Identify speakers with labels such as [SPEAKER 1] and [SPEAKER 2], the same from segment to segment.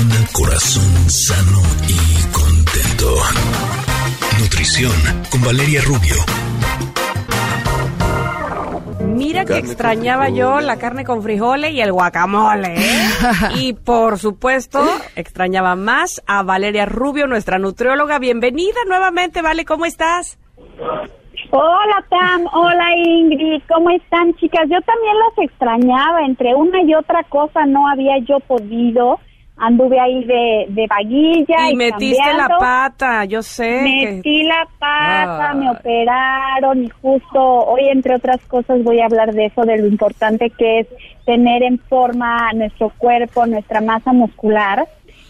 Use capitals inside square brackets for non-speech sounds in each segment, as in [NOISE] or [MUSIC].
[SPEAKER 1] El corazón sano y contento. Nutrición con Valeria Rubio.
[SPEAKER 2] Mira que extrañaba yo la carne con frijoles y el guacamole. ¿eh? [LAUGHS] y por supuesto, extrañaba más a Valeria Rubio, nuestra nutrióloga. Bienvenida nuevamente, Vale, ¿cómo estás?
[SPEAKER 3] Hola Tam, hola Ingrid, ¿cómo están chicas? Yo también las extrañaba, entre una y otra cosa no había yo podido, anduve ahí de, de vaguilla.
[SPEAKER 2] Y, metiste la pata, yo sé.
[SPEAKER 3] Metí la pata, me operaron y justo hoy entre otras cosas voy a hablar de eso, de lo importante que es tener en forma nuestro cuerpo, nuestra masa muscular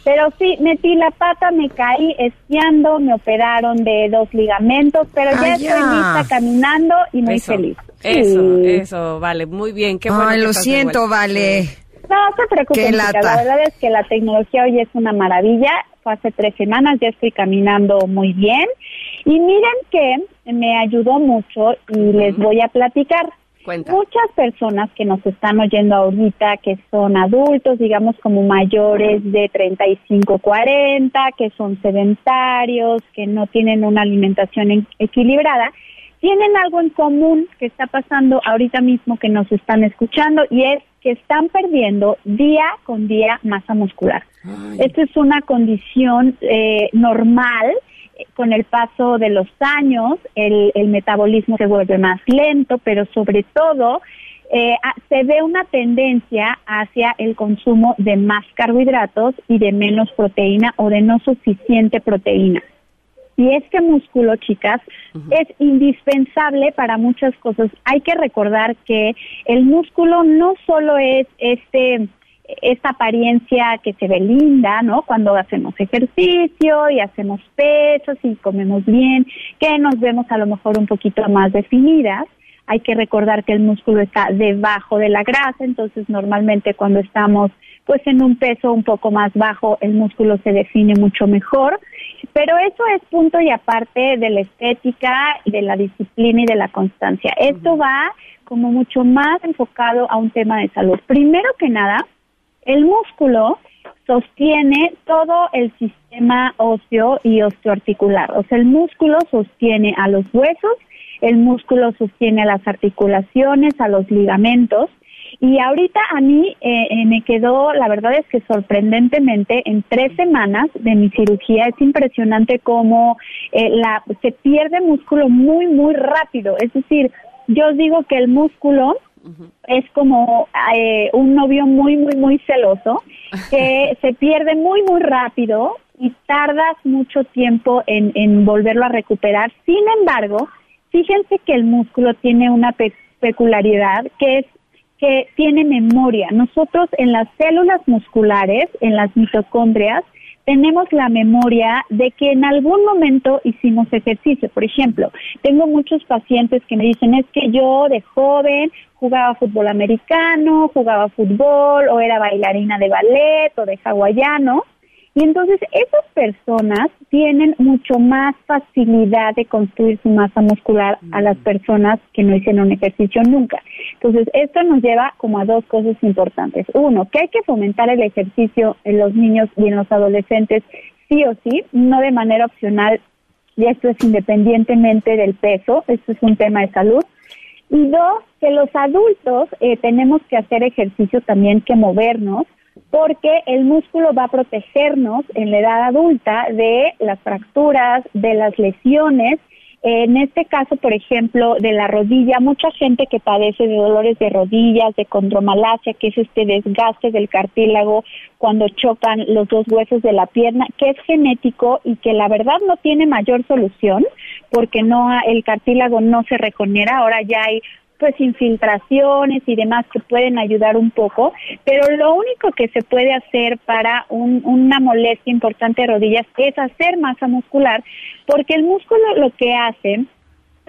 [SPEAKER 3] pero sí, metí la pata, me caí esquiando, me operaron de dos ligamentos, pero ya estoy lista caminando y muy feliz.
[SPEAKER 2] Eso, eso, vale, muy bien. Qué bueno
[SPEAKER 4] Ay, lo siento, vale.
[SPEAKER 3] No, se preocupen, la verdad es que la tecnología hoy es una maravilla. Fue hace tres semanas, ya estoy caminando muy bien. Y miren que me ayudó mucho y les voy a platicar. Muchas personas que nos están oyendo ahorita, que son adultos, digamos como mayores de 35, 40, que son sedentarios, que no tienen una alimentación equilibrada, tienen algo en común que está pasando ahorita mismo que nos están escuchando y es que están perdiendo día con día masa muscular. Esta es una condición eh, normal con el paso de los años el, metabolismo se vuelve más lento, pero sobre todo eh, se ve una tendencia hacia el consumo de más carbohidratos y de menos proteína o de no suficiente proteína. Y este músculo, chicas, es indispensable para muchas cosas. Hay que recordar que el músculo no solo es este esta apariencia que se ve linda, ¿no? Cuando hacemos ejercicio y hacemos pesos y comemos bien, que nos vemos a lo mejor un poquito más definidas. Hay que recordar que el músculo está debajo de la grasa, entonces normalmente cuando estamos pues en un peso un poco más bajo, el músculo se define mucho mejor. Pero eso es punto y aparte de la estética, de la disciplina y de la constancia. Esto va como mucho más enfocado a un tema de salud. Primero que nada, el músculo sostiene todo el sistema óseo y osteoarticular. O sea, el músculo sostiene a los huesos, el músculo sostiene a las articulaciones, a los ligamentos. Y ahorita a mí eh, eh, me quedó, la verdad es que sorprendentemente, en tres semanas de mi cirugía, es impresionante cómo eh, la, se pierde músculo muy, muy rápido. Es decir, yo digo que el músculo es como eh, un novio muy, muy, muy celoso que [LAUGHS] se pierde muy, muy rápido y tardas mucho tiempo en, en volverlo a recuperar. Sin embargo, fíjense que el músculo tiene una peculiaridad que es que tiene memoria. Nosotros en las células musculares, en las mitocondrias, tenemos la memoria de que en algún momento hicimos ejercicio. Por ejemplo, tengo muchos pacientes que me dicen, es que yo de joven jugaba fútbol americano, jugaba fútbol o era bailarina de ballet o de hawaiano. Y entonces esas personas tienen mucho más facilidad de construir su masa muscular a las personas que no hicieron un ejercicio nunca. Entonces esto nos lleva como a dos cosas importantes. Uno, que hay que fomentar el ejercicio en los niños y en los adolescentes sí o sí, no de manera opcional, y esto es independientemente del peso, esto es un tema de salud. Y dos, que los adultos eh, tenemos que hacer ejercicio también, que movernos, porque el músculo va a protegernos en la edad adulta de las fracturas, de las lesiones. En este caso, por ejemplo, de la rodilla, mucha gente que padece de dolores de rodillas, de condromalacia, que es este desgaste del cartílago cuando chocan los dos huesos de la pierna, que es genético y que la verdad no tiene mayor solución porque no el cartílago no se regenera. Ahora ya hay pues infiltraciones y demás que pueden ayudar un poco, pero lo único que se puede hacer para una molestia importante de rodillas es hacer masa muscular, porque el músculo lo que hace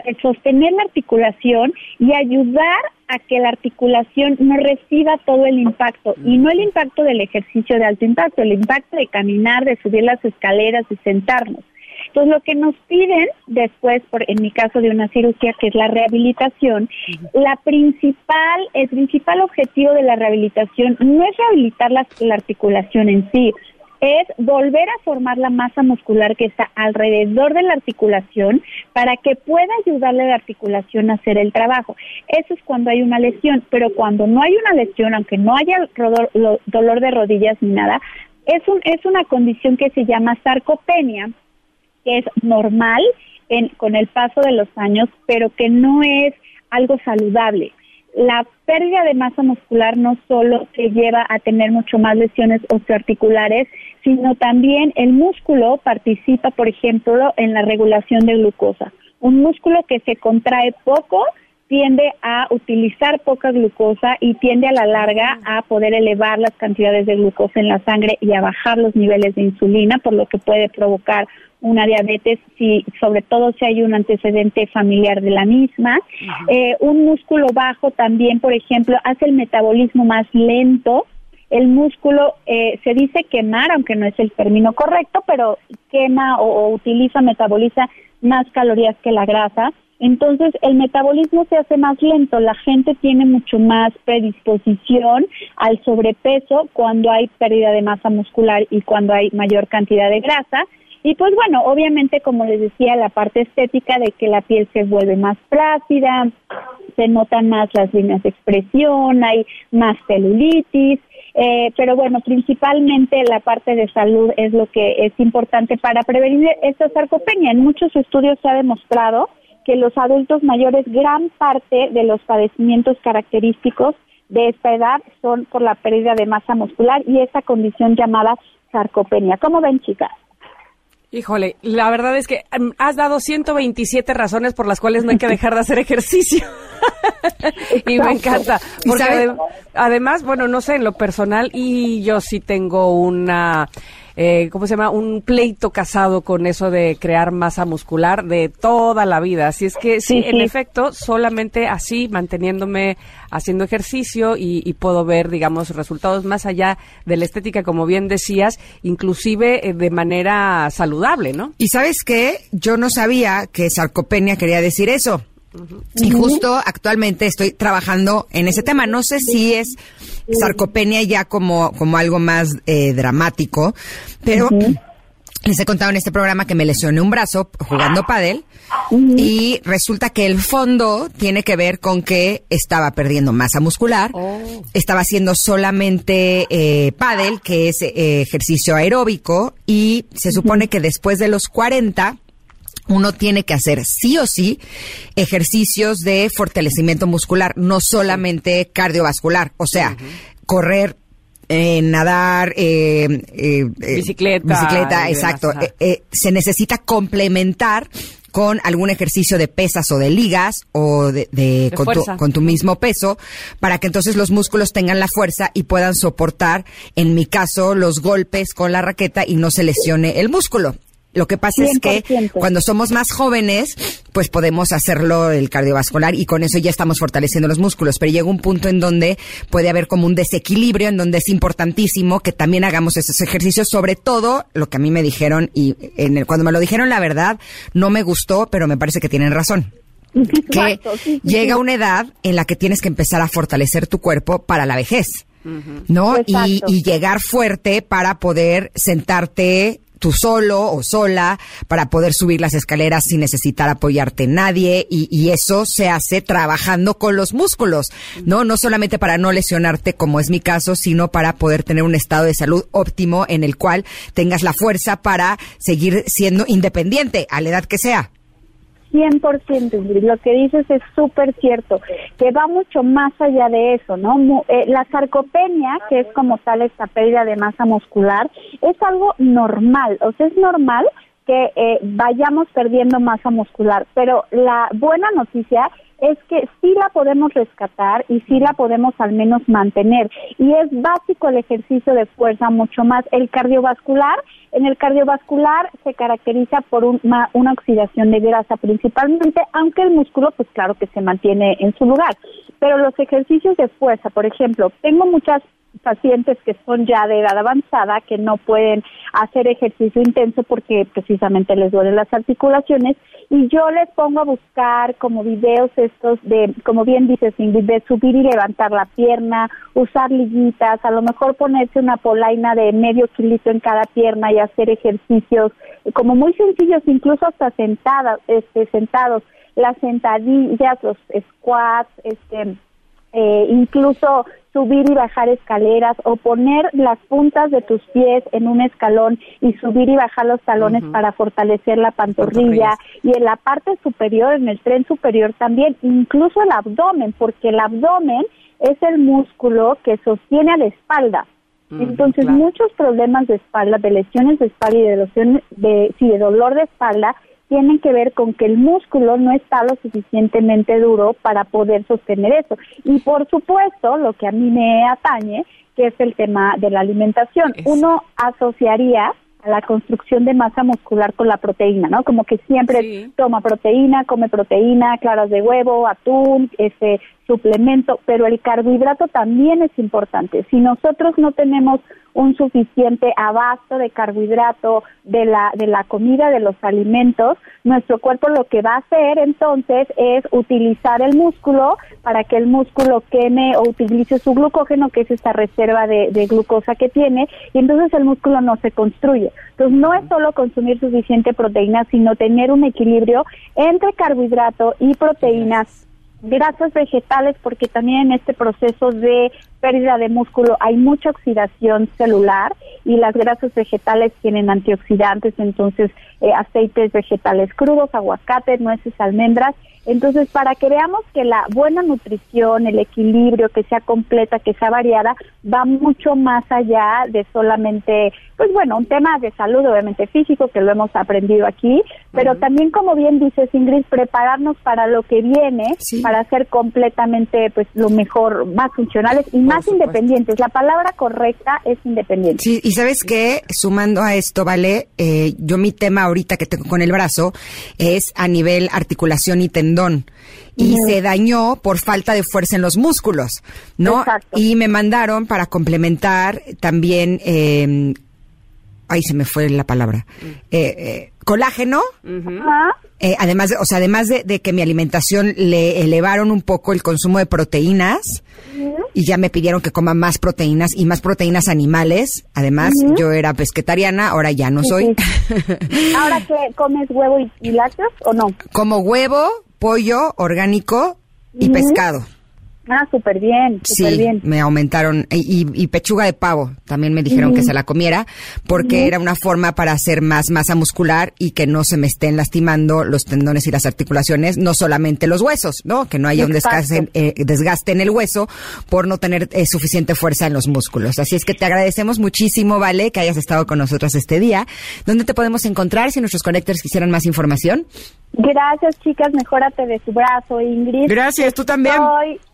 [SPEAKER 3] es sostener la articulación y ayudar a que la articulación no reciba todo el impacto y no el impacto del ejercicio de alto impacto, el impacto de caminar, de subir las escaleras, de sentarnos. Entonces, lo que nos piden después, por, en mi caso de una cirugía, que es la rehabilitación, la principal, el principal objetivo de la rehabilitación no es rehabilitar la, articulación en sí, es volver a formar la masa muscular que está alrededor de la articulación para que pueda ayudarle a la articulación a hacer el trabajo. Eso es cuando hay una lesión, pero cuando no hay una lesión, aunque no haya dolor de rodillas ni nada, es, un, es una condición que se llama sarcopenia, es normal con el paso de los años, pero que no es algo saludable la pérdida de masa muscular no solo te lleva a tener mucho más lesiones osteoarticulares, sino también el músculo participa, por ejemplo, en la regulación de glucosa. Un músculo que se contrae poco tiende a utilizar poca glucosa y tiende a la larga a poder elevar las cantidades de glucosa en la sangre y a bajar los niveles de insulina, por lo que puede provocar una diabetes, si, sobre todo si hay un antecedente familiar de la misma. Eh, un músculo bajo también, por ejemplo, hace el metabolismo más lento. El músculo eh, se dice quemar, aunque no es el término correcto, pero quema o, utiliza, metaboliza más calorías que la grasa. Entonces, el metabolismo se hace más lento, la gente tiene mucho más predisposición al sobrepeso cuando hay pérdida de masa muscular y cuando hay mayor cantidad de grasa. Y pues bueno, obviamente como les decía, la parte estética de que la piel se vuelve más plácida, se notan más las líneas de expresión, hay más celulitis, eh, pero bueno, principalmente la parte de salud es lo que es importante para prevenir esta sarcopenia. En muchos estudios se ha demostrado que los adultos mayores, gran parte de los padecimientos característicos de esta edad son por la pérdida de masa muscular y esa condición llamada sarcopenia. ¿Cómo ven, chicas?
[SPEAKER 2] Híjole, la verdad es que em, has dado 127 razones por las cuales no hay que dejar de hacer ejercicio. [LAUGHS] y me encanta. Porque además, bueno, no sé, en lo personal, y yo sí tengo una eh, ¿cómo se llama? Un pleito casado con eso de crear masa muscular de toda la vida. Así es que sí, en efecto, solamente así, manteniéndome haciendo ejercicio y, puedo ver, digamos, resultados más allá de la estética, como bien decías, inclusive eh, de manera saludable, ¿no?
[SPEAKER 4] Y sabes qué, yo no sabía que sarcopenia quería decir eso. Y justo actualmente estoy trabajando en ese tema. No sé si es sarcopenia ya como, como algo más eh, dramático, pero les he contado en este programa que me lesioné un brazo jugando pádel y resulta que el fondo tiene que ver con que estaba perdiendo masa muscular, oh. estaba haciendo solamente eh, pádel, que es eh, ejercicio aeróbico, y se supone que después de los 40 uno tiene que hacer sí o sí ejercicios de fortalecimiento muscular, no solamente cardiovascular, o sea, correr, eh, nadar, eh,
[SPEAKER 2] eh, bicicleta.
[SPEAKER 4] Bicicleta, exacto. se necesita complementar con algún ejercicio de pesas o de ligas o de, con, tu, con, tu, mismo peso para que entonces los músculos tengan la fuerza y puedan soportar, en mi caso, los golpes con la raqueta y no se lesione el músculo. Lo que pasa es que cuando somos más jóvenes, pues podemos hacerlo el cardiovascular y con eso ya estamos fortaleciendo los músculos. Pero llega un punto en donde puede haber como un desequilibrio, en donde es importantísimo que también hagamos esos ejercicios, sobre todo lo que a mí me dijeron y en el, cuando me lo dijeron la verdad no me gustó, pero me parece que tienen razón. [LAUGHS] que llega una edad en la que tienes que empezar a fortalecer tu cuerpo para la vejez. ¿no? Y, y, llegar fuerte para poder sentarte tú solo o sola para poder subir las escaleras sin necesitar apoyarte nadie y, y, eso se hace trabajando con los músculos, ¿no? No solamente para no lesionarte como es mi caso, sino para poder tener un estado de salud óptimo en el cual tengas la fuerza para seguir siendo independiente a la edad que sea.
[SPEAKER 3] 100%, lo que dices es súper cierto, que va mucho más allá de eso, ¿no? Eh, la sarcopenia, que es como tal esta pérdida de masa muscular, es algo normal, o sea, es normal que eh, vayamos perdiendo masa muscular, pero la buena noticia es que sí la podemos rescatar y sí la podemos al menos mantener. Y es básico el ejercicio de fuerza, mucho más. El cardiovascular, en el cardiovascular se caracteriza por una, una oxidación de grasa principalmente, aunque el músculo, pues claro que se mantiene en su lugar. Pero los ejercicios de fuerza, por ejemplo, tengo muchas pacientes que son ya de edad avanzada, que no pueden hacer ejercicio intenso porque precisamente les duelen las articulaciones. Y yo les pongo a buscar como videos estos de, como bien dices de subir y levantar la pierna, usar liguitas, a lo mejor ponerse una polaina de medio kilito en cada pierna y hacer ejercicios como muy sencillos, incluso hasta sentadas, este, sentados, las sentadillas, los squats, este, eh, incluso subir y bajar escaleras o poner las puntas de tus pies en un escalón y subir y bajar los talones para fortalecer la pantorrilla y en la parte superior, en el tren superior también, incluso el abdomen, porque el abdomen es el músculo que sostiene a la espalda. Entonces, muchos problemas de espalda, de lesiones de espalda y de, lesiones de, sí, de dolor de espalda tienen que ver con que el músculo no está lo suficientemente duro para poder sostener eso. Y por supuesto, lo que a mí me atañe, que es el tema de la alimentación. Uno asociaría a la construcción de masa muscular con la proteína, ¿no? Como que siempre toma proteína, come proteína, claras de huevo, atún, ese suplemento, pero el carbohidrato también es importante. Si nosotros no tenemos un suficiente abasto de carbohidrato de la, de la comida, de los alimentos, nuestro cuerpo lo que va a hacer entonces es utilizar el músculo para que el músculo queme o utilice su glucógeno, que es esta reserva de, de glucosa que tiene, y entonces el músculo no se construye. Entonces no es solo consumir suficiente proteína, sino tener un equilibrio entre carbohidrato y proteínas grasas vegetales porque también en este proceso de pérdida de músculo hay mucha oxidación celular y las grasas vegetales tienen antioxidantes, entonces eh, aceites vegetales crudos, aguacate, nueces, almendras. Entonces, para que veamos que la buena nutrición, el equilibrio, que sea completa, que sea variada, va mucho más allá de solamente, pues bueno, un tema de salud, obviamente físico, que lo hemos aprendido aquí, pero también, como bien dices, Ingrid, prepararnos para lo que viene, para ser completamente, pues, lo mejor, más funcionales y más independientes. La palabra correcta es independiente.
[SPEAKER 4] Sí, y sabes qué, sumando a esto, ¿vale? Eh, yo mi tema ahorita que tengo con el brazo es a nivel articulación y tendón y se dañó por falta de fuerza en los músculos, ¿no? Y me mandaron para complementar también, eh, ahí se me fue la palabra, mm. eh, eh, colágeno. Eh, además, de, o sea, además de, que mi alimentación le elevaron un poco el consumo de proteínas y ya me pidieron que coma más proteínas y más proteínas animales. Además, yo era pesquetariana, ahora ya no soy. [LAUGHS]
[SPEAKER 3] ¿Ahora que comes huevo y, y lácteos o no?
[SPEAKER 4] Como huevo, pollo orgánico y pescado.
[SPEAKER 3] Ah, súper bien,
[SPEAKER 4] sí,
[SPEAKER 3] bien.
[SPEAKER 4] me aumentaron. Y, pechuga de pavo, también me dijeron que se la comiera, porque era una forma para hacer más masa muscular y que no se me estén lastimando los tendones y las articulaciones, no solamente los huesos, ¿no? Que no haya un desgaste, eh, desgaste, en el hueso por no tener eh, suficiente fuerza en los músculos. Así es que te agradecemos muchísimo, Vale, que hayas estado con nosotros este día. ¿Dónde te podemos encontrar si nuestros conectores quisieran más información?
[SPEAKER 3] Gracias, chicas. Mejórate de su brazo, Ingrid.
[SPEAKER 4] Gracias, tú también.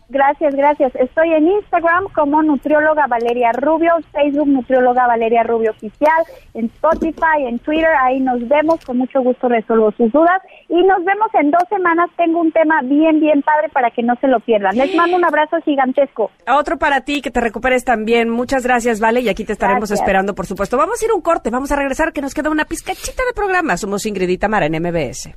[SPEAKER 3] Gracias, gracias. Estoy en Instagram como Nutrióloga Valeria Rubio, Facebook Nutrióloga Valeria Rubio Oficial, en Spotify, en Twitter, ahí nos vemos, con mucho gusto resuelvo sus dudas y nos vemos en dos semanas. Tengo un tema bien, bien padre para que no se lo pierdan. Les mando un abrazo gigantesco.
[SPEAKER 2] Otro para ti, que te recuperes también. Muchas gracias, Vale, y aquí te estaremos esperando, por supuesto. Vamos a ir un corte, vamos a regresar, que nos queda una pizcachita de programa. Somos Ingrid y Tamara en MBS.